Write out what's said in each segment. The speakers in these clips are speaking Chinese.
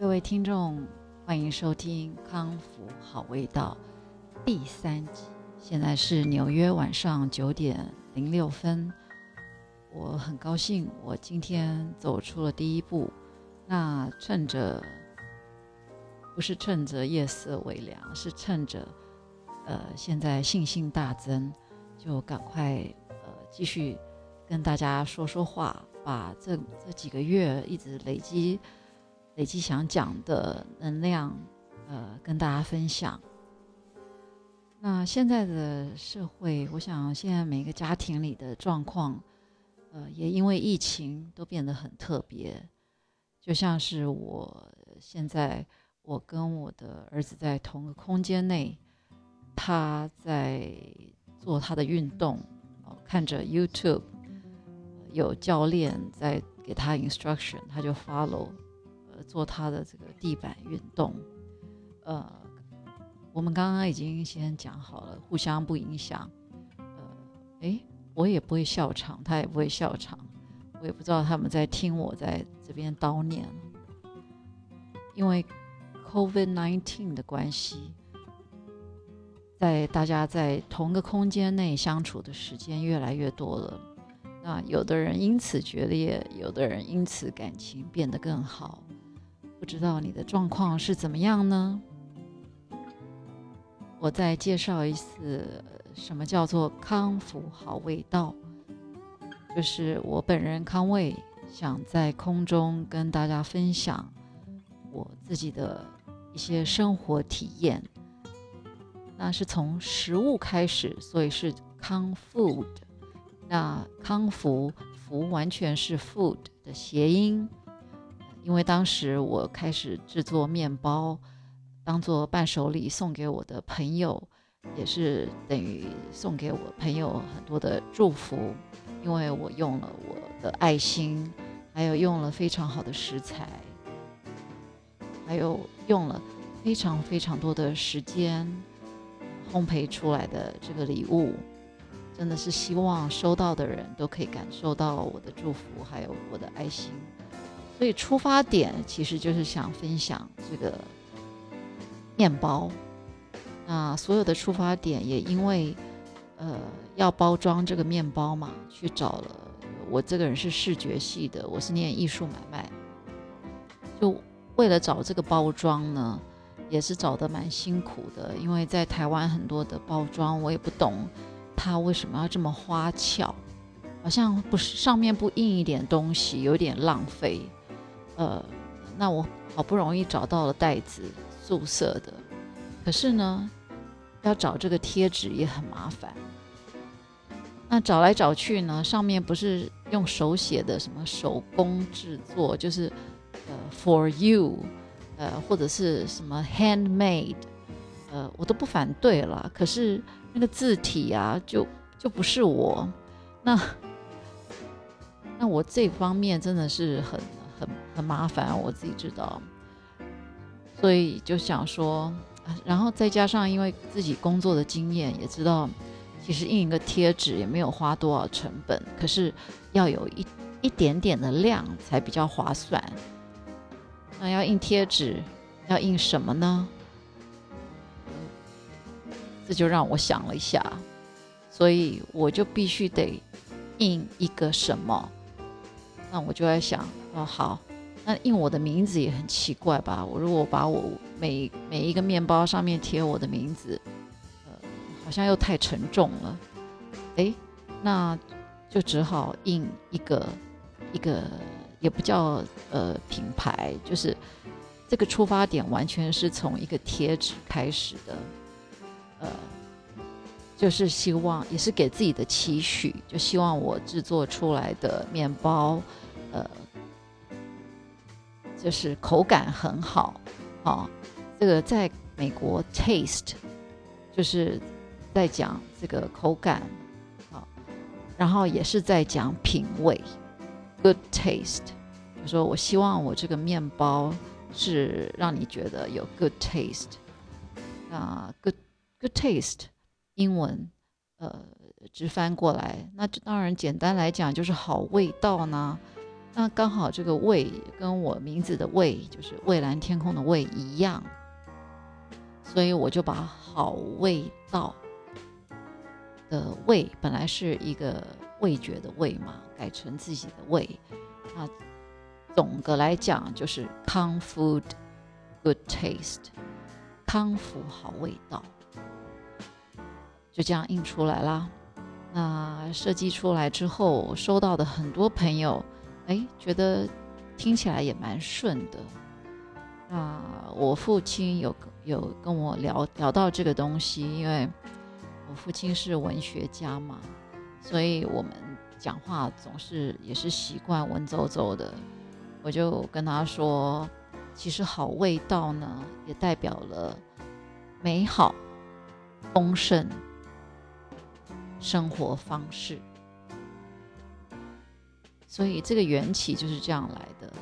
各位听众，欢迎收听《康复好味道》第三集。现在是纽约晚上九点零六分，我很高兴，我今天走出了第一步。那趁着，不是趁着夜色微凉，是趁着，呃，现在信心大增，就赶快呃继续跟大家说说话。把这这几个月一直累积、累积想讲的能量，呃，跟大家分享。那现在的社会，我想现在每个家庭里的状况，呃，也因为疫情都变得很特别。就像是我现在，我跟我的儿子在同个空间内，他在做他的运动，哦，看着 YouTube。有教练在给他 instruction，他就 follow，做他的这个地板运动。呃，我们刚刚已经先讲好了，互相不影响。呃，诶，我也不会笑场，他也不会笑场，我也不知道他们在听我在这边叨念。因为 COVID nineteen 的关系，在大家在同个空间内相处的时间越来越多了。那有的人因此决裂，有的人因此感情变得更好。不知道你的状况是怎么样呢？我再介绍一次，什么叫做康复好味道？就是我本人康卫想在空中跟大家分享我自己的一些生活体验。那是从食物开始，所以是康 food。那康福福完全是 food 的谐音，因为当时我开始制作面包，当做伴手礼送给我的朋友，也是等于送给我朋友很多的祝福，因为我用了我的爱心，还有用了非常好的食材，还有用了非常非常多的时间烘焙出来的这个礼物。真的是希望收到的人都可以感受到我的祝福，还有我的爱心。所以出发点其实就是想分享这个面包。那所有的出发点也因为，呃，要包装这个面包嘛，去找了。我这个人是视觉系的，我是念艺术买卖，就为了找这个包装呢，也是找的蛮辛苦的。因为在台湾很多的包装我也不懂。它为什么要这么花俏？好像不是上面不印一点东西，有点浪费。呃，那我好不容易找到了袋子，素色的，可是呢，要找这个贴纸也很麻烦。那找来找去呢，上面不是用手写的，什么手工制作，就是呃 for you，呃或者是什么 handmade，呃我都不反对了，可是。那个字体啊，就就不是我，那 那我这方面真的是很很很麻烦，我自己知道，所以就想说，然后再加上因为自己工作的经验，也知道其实印一个贴纸也没有花多少成本，可是要有一一点点的量才比较划算。那要印贴纸，要印什么呢？这就让我想了一下，所以我就必须得印一个什么？那我就在想，哦，好，那印我的名字也很奇怪吧？我如果把我每每一个面包上面贴我的名字，呃，好像又太沉重了。哎，那就只好印一个一个，也不叫呃品牌，就是这个出发点完全是从一个贴纸开始的。呃，就是希望，也是给自己的期许，就希望我制作出来的面包，呃，就是口感很好，啊，这个在美国 taste，就是在讲这个口感，好，然后也是在讲品味，good taste，就说我希望我这个面包是让你觉得有 good taste，啊，good。Good taste，英文，呃，直翻过来，那当然简单来讲就是好味道呢。那刚好这个味跟我名字的味，就是蔚蓝天空的味一样，所以我就把好味道的味本来是一个味觉的味嘛，改成自己的味。那总的来讲就是康 food good taste，康福好味道，就这样印出来啦。那设计出来之后，收到的很多朋友。哎，觉得听起来也蛮顺的。那我父亲有有跟我聊聊到这个东西，因为我父亲是文学家嘛，所以我们讲话总是也是习惯文绉绉的。我就跟他说，其实好味道呢，也代表了美好、丰盛生活方式。所以这个缘起就是这样来的。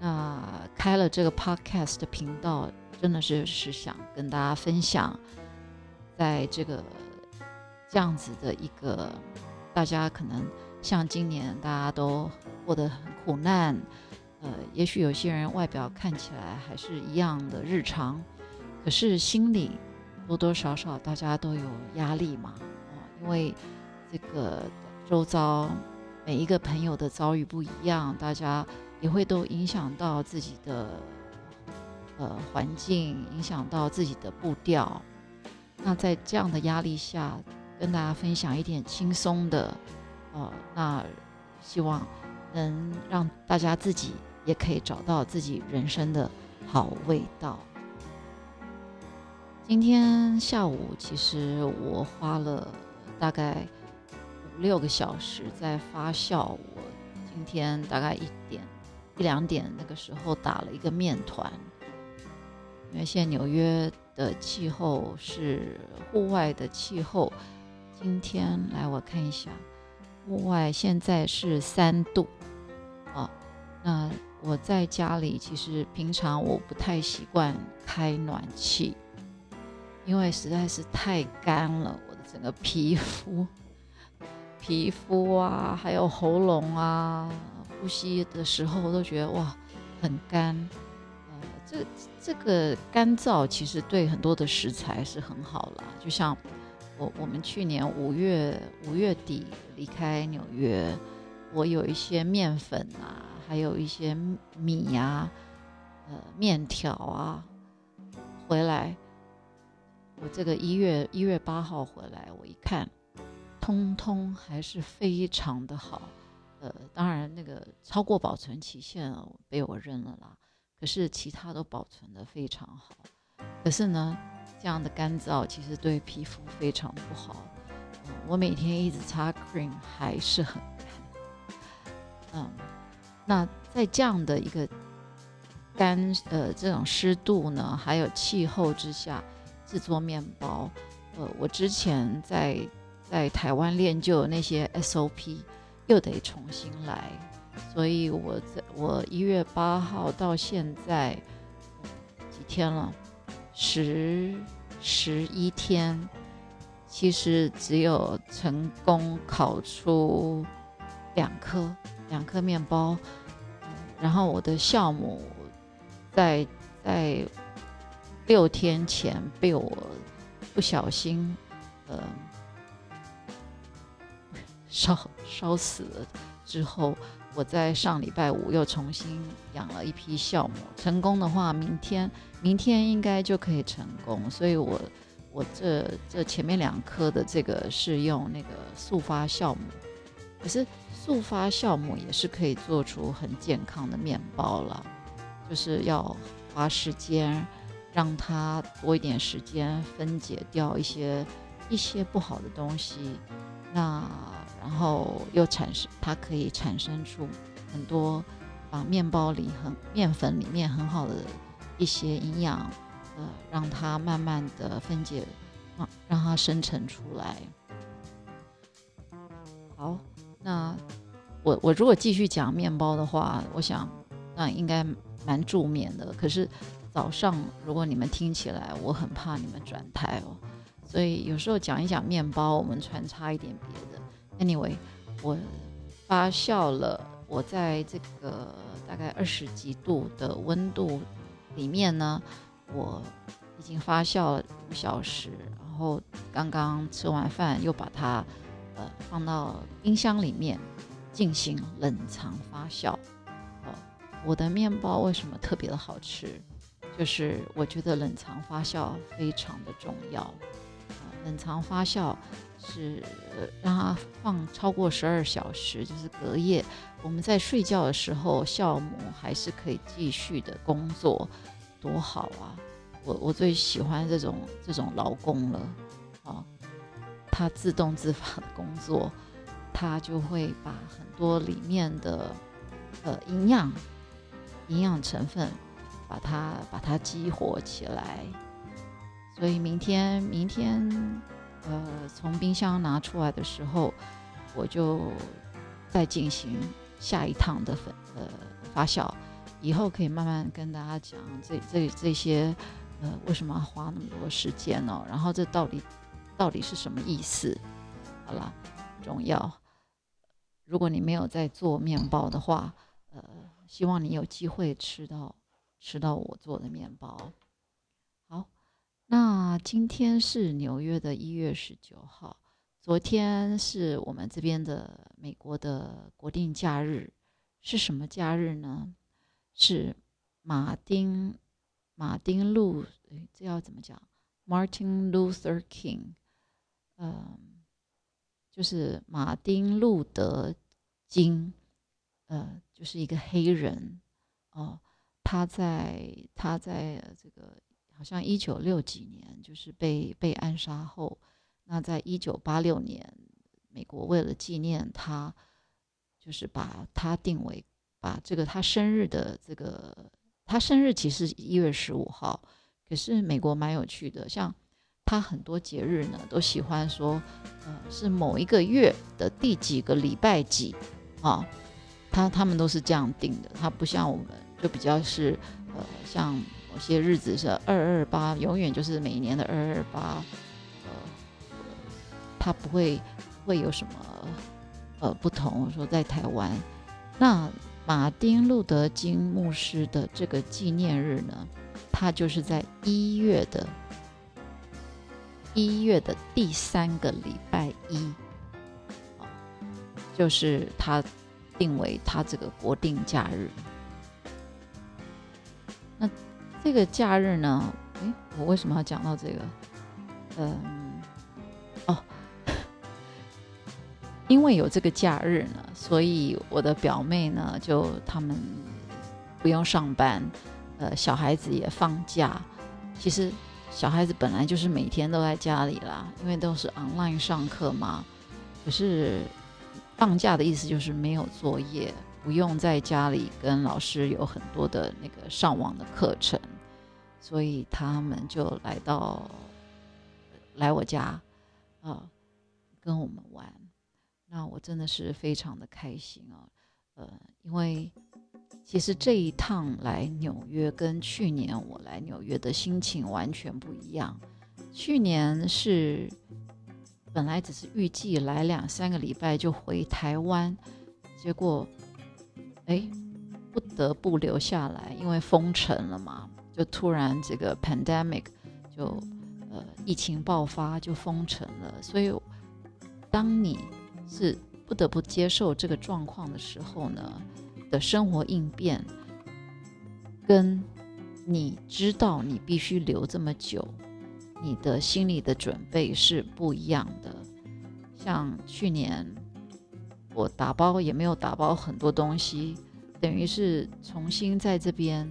那开了这个 podcast 的频道，真的是是想跟大家分享，在这个这样子的一个，大家可能像今年大家都过得很苦难，呃，也许有些人外表看起来还是一样的日常，可是心里多多少少大家都有压力嘛，哦，因为这个周遭。每一个朋友的遭遇不一样，大家也会都影响到自己的呃环境，影响到自己的步调。那在这样的压力下，跟大家分享一点轻松的，呃，那希望能让大家自己也可以找到自己人生的好味道。今天下午，其实我花了大概。六个小时在发酵。我今天大概一点一两点那个时候打了一个面团，因为现在纽约的气候是户外的气候。今天来我看一下，户外现在是三度啊。那我在家里其实平常我不太习惯开暖气，因为实在是太干了，我的整个皮肤。皮肤啊，还有喉咙啊，呼吸的时候都觉得哇很干。呃，这这个干燥其实对很多的食材是很好啦。就像我我们去年五月五月底离开纽约，我有一些面粉啊，还有一些米呀，呃面条啊回来。我这个一月一月八号回来，我一看。通通还是非常的好，呃，当然那个超过保存期限被我扔了啦。可是其他都保存的非常好。可是呢，这样的干燥其实对皮肤非常不好。我每天一直擦 cream 还是很干。嗯，那在这样的一个干呃这种湿度呢，还有气候之下制作面包，呃，我之前在。在台湾练就那些 SOP，又得重新来，所以我在我一月八号到现在几天了，十十一天，其实只有成功烤出两颗两颗面包，然后我的酵母在在六天前被我不小心，呃。烧烧死了之后，我在上礼拜五又重新养了一批酵母，成功的话，明天明天应该就可以成功。所以，我我这这前面两颗的这个是用那个速发酵母，可是速发酵母也是可以做出很健康的面包了，就是要花时间让它多一点时间分解掉一些一些不好的东西，那。然后又产生，它可以产生出很多，把面包里很面粉里面很好的一些营养，呃，让它慢慢的分解，让让它生成出来。好，那我我如果继续讲面包的话，我想那应该蛮助眠的。可是早上如果你们听起来，我很怕你们转台哦，所以有时候讲一讲面包，我们穿插一点别的。Anyway，我发酵了，我在这个大概二十几度的温度里面呢，我已经发酵了五小时，然后刚刚吃完饭又把它呃放到冰箱里面进行冷藏发酵。呃，我的面包为什么特别的好吃？就是我觉得冷藏发酵非常的重要。冷藏发酵是让它放超过十二小时，就是隔夜，我们在睡觉的时候，酵母还是可以继续的工作，多好啊！我我最喜欢这种这种劳工了啊，它自动自发的工作，它就会把很多里面的呃营养营养成分，把它把它激活起来。所以明天，明天，呃，从冰箱拿出来的时候，我就再进行下一趟的粉呃发酵，以后可以慢慢跟大家讲这这这些，呃，为什么花那么多时间呢？然后这到底到底是什么意思？好了，重要。如果你没有在做面包的话，呃，希望你有机会吃到吃到我做的面包。那今天是纽约的一月十九号，昨天是我们这边的美国的国定假日，是什么假日呢？是马丁马丁路，这要怎么讲？Martin Luther King，嗯，就是马丁路德金，呃，就是一个黑人哦，他在他在这个。好像一九六几年，就是被被暗杀后，那在一九八六年，美国为了纪念他，就是把他定为把这个他生日的这个他生日其实一月十五号，可是美国蛮有趣的，像他很多节日呢都喜欢说，呃，是某一个月的第几个礼拜几啊，他他们都是这样定的，他不像我们就比较是呃像。有些日子是二二八，永远就是每年的二二八，呃，它不会会有什么呃不同。说在台湾，那马丁路德金牧师的这个纪念日呢，他就是在一月的一月的第三个礼拜一，就是他定为他这个国定假日。这个假日呢？诶，我为什么要讲到这个？嗯，哦，因为有这个假日呢，所以我的表妹呢，就他们不用上班，呃，小孩子也放假。其实小孩子本来就是每天都在家里啦，因为都是 online 上课嘛。可是放假的意思就是没有作业。不用在家里跟老师有很多的那个上网的课程，所以他们就来到来我家啊，跟我们玩。那我真的是非常的开心啊，呃，因为其实这一趟来纽约跟去年我来纽约的心情完全不一样。去年是本来只是预计来两三个礼拜就回台湾，结果。哎，不得不留下来，因为封城了嘛，就突然这个 pandemic 就呃疫情爆发就封城了，所以当你是不得不接受这个状况的时候呢，的生活应变跟你知道你必须留这么久，你的心理的准备是不一样的。像去年。我打包也没有打包很多东西，等于是重新在这边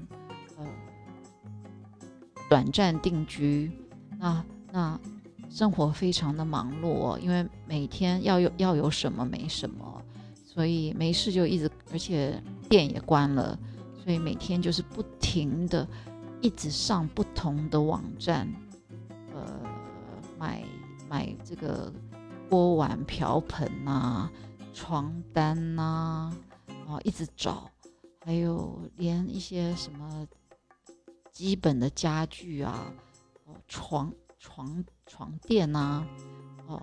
短暂定居。那那生活非常的忙碌，因为每天要有要有什么没什么，所以没事就一直，而且店也关了，所以每天就是不停的一直上不同的网站，呃，买买这个锅碗瓢盆呐。床单呐，啊，一直找，还有连一些什么基本的家具啊，哦，床床床垫呐，哦，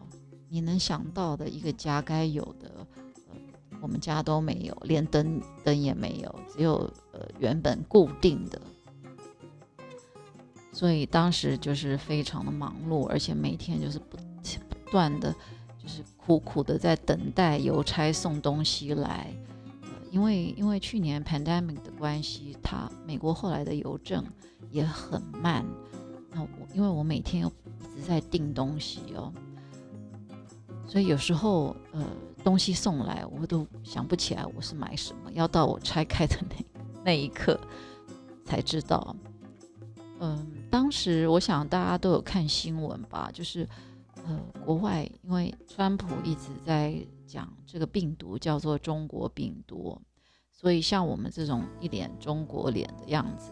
你能想到的一个家该有的，呃，我们家都没有，连灯灯也没有，只有呃原本固定的。所以当时就是非常的忙碌，而且每天就是不不断的，就是苦苦的在等待邮差送东西来。因为因为去年 pandemic 的关系，它美国后来的邮政也很慢。那我因为我每天一直在订东西哦，所以有时候呃东西送来我都想不起来我是买什么，要到我拆开的那那一刻才知道。嗯，当时我想大家都有看新闻吧，就是呃国外因为川普一直在。讲这个病毒叫做中国病毒，所以像我们这种一脸中国脸的样子，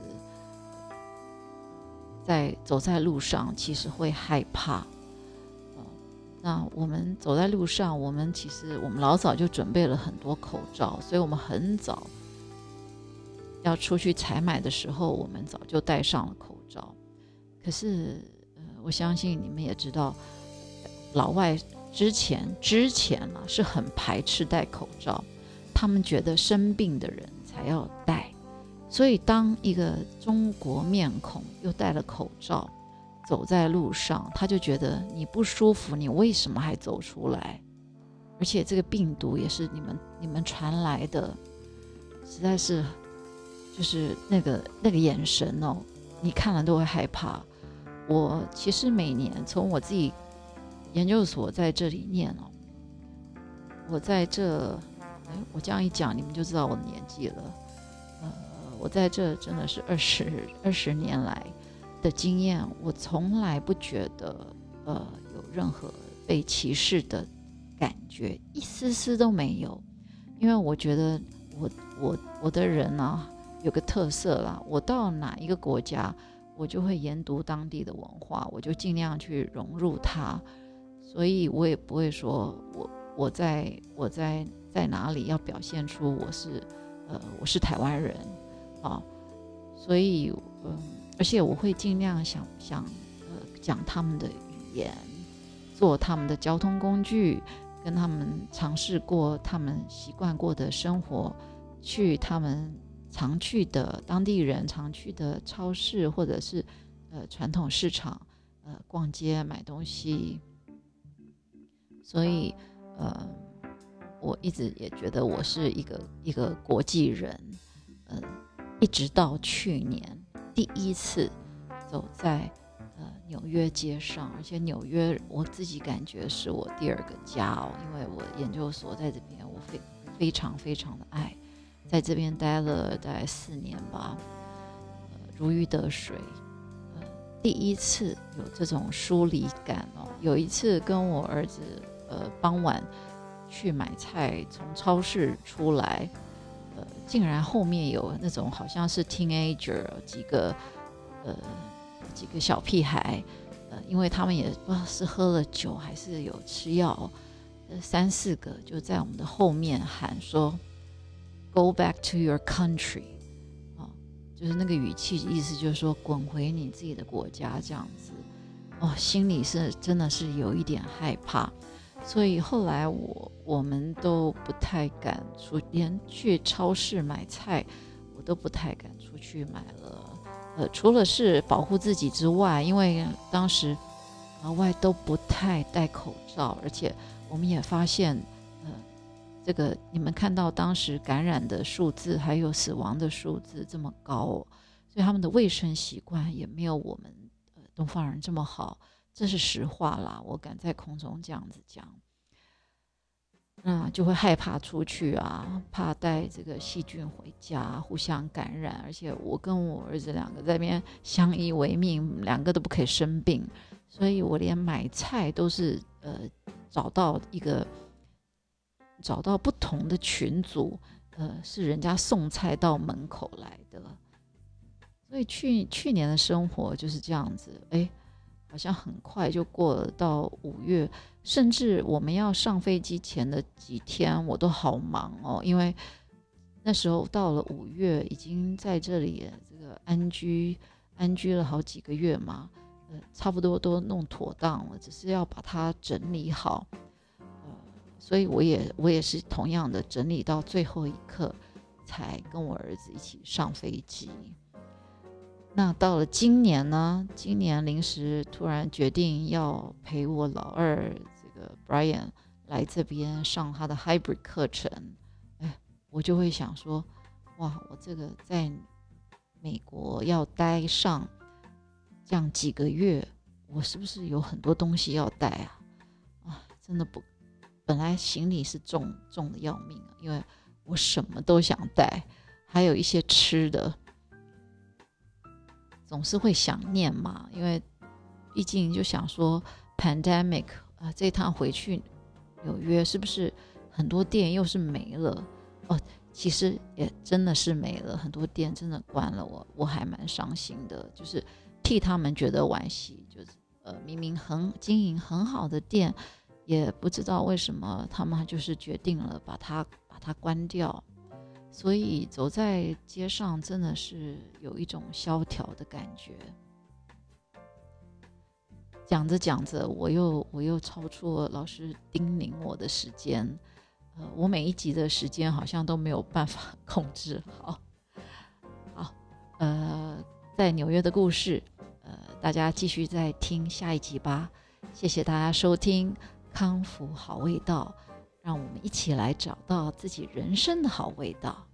在走在路上其实会害怕。那我们走在路上，我们其实我们老早就准备了很多口罩，所以我们很早要出去采买的时候，我们早就戴上了口罩。可是，呃，我相信你们也知道，老外。之前之前啊是很排斥戴口罩，他们觉得生病的人才要戴，所以当一个中国面孔又戴了口罩，走在路上，他就觉得你不舒服，你为什么还走出来？而且这个病毒也是你们你们传来的，实在是就是那个那个眼神哦，你看了都会害怕。我其实每年从我自己。研究所在这里念哦，我在这，哎，我这样一讲，你们就知道我的年纪了。呃，我在这真的是二十二十年来的经验，我从来不觉得呃有任何被歧视的感觉，一丝丝都没有。因为我觉得我我我的人呢有个特色啦，我到哪一个国家，我就会研读当地的文化，我就尽量去融入它。所以我也不会说，我我在我在在哪里要表现出我是，呃，我是台湾人，啊，所以嗯，而且我会尽量想想，呃，讲他们的语言，做他们的交通工具，跟他们尝试过他们习惯过的生活，去他们常去的当地人常去的超市或者是呃传统市场，呃，逛街买东西。所以，呃，我一直也觉得我是一个一个国际人，嗯，一直到去年第一次走在呃纽约街上，而且纽约我自己感觉是我第二个家哦，因为我研究所在这边，我非非常非常的爱，在这边待了大概四年吧，呃，如鱼得水，第一次有这种疏离感哦，有一次跟我儿子。呃，傍晚去买菜，从超市出来，呃，竟然后面有那种好像是 teenager 几个，呃，几个小屁孩，呃，因为他们也不知道是喝了酒还是有吃药，呃，三四个就在我们的后面喊说，Go back to your country，啊，就是那个语气意思就是说滚回你自己的国家这样子，哦，心里是真的是有一点害怕。所以后来我我们都不太敢出，连去超市买菜，我都不太敢出去买了。呃，除了是保护自己之外，因为当时老外都不太戴口罩，而且我们也发现，呃，这个你们看到当时感染的数字还有死亡的数字这么高，所以他们的卫生习惯也没有我们呃东方人这么好。这是实话啦，我敢在空中这样子讲，那就会害怕出去啊，怕带这个细菌回家，互相感染。而且我跟我儿子两个在那边相依为命，两个都不可以生病，所以我连买菜都是呃找到一个找到不同的群组，呃是人家送菜到门口来的。所以去去年的生活就是这样子，哎。好像很快就过了到五月，甚至我们要上飞机前的几天，我都好忙哦，因为那时候到了五月，已经在这里这个安居安居了好几个月嘛，呃，差不多都弄妥当了，只是要把它整理好，呃，所以我也我也是同样的整理到最后一刻，才跟我儿子一起上飞机。那到了今年呢？今年临时突然决定要陪我老二这个 Brian 来这边上他的 Hybrid 课程，哎，我就会想说，哇，我这个在美国要待上这样几个月，我是不是有很多东西要带啊？啊，真的不，本来行李是重重的要命啊，因为我什么都想带，还有一些吃的。总是会想念嘛，因为毕竟就想说，pandemic 啊，这趟回去纽约是不是很多店又是没了？哦，其实也真的是没了，很多店真的关了，我我还蛮伤心的，就是替他们觉得惋惜，就是呃，明明很经营很好的店，也不知道为什么他们就是决定了把它把它关掉。所以走在街上真的是有一种萧条的感觉。讲着讲着，我又我又超出了老师叮咛我的时间，呃，我每一集的时间好像都没有办法 控制好。好，呃，在纽约的故事，呃，大家继续再听下一集吧。谢谢大家收听《康复好味道》。让我们一起来找到自己人生的好味道。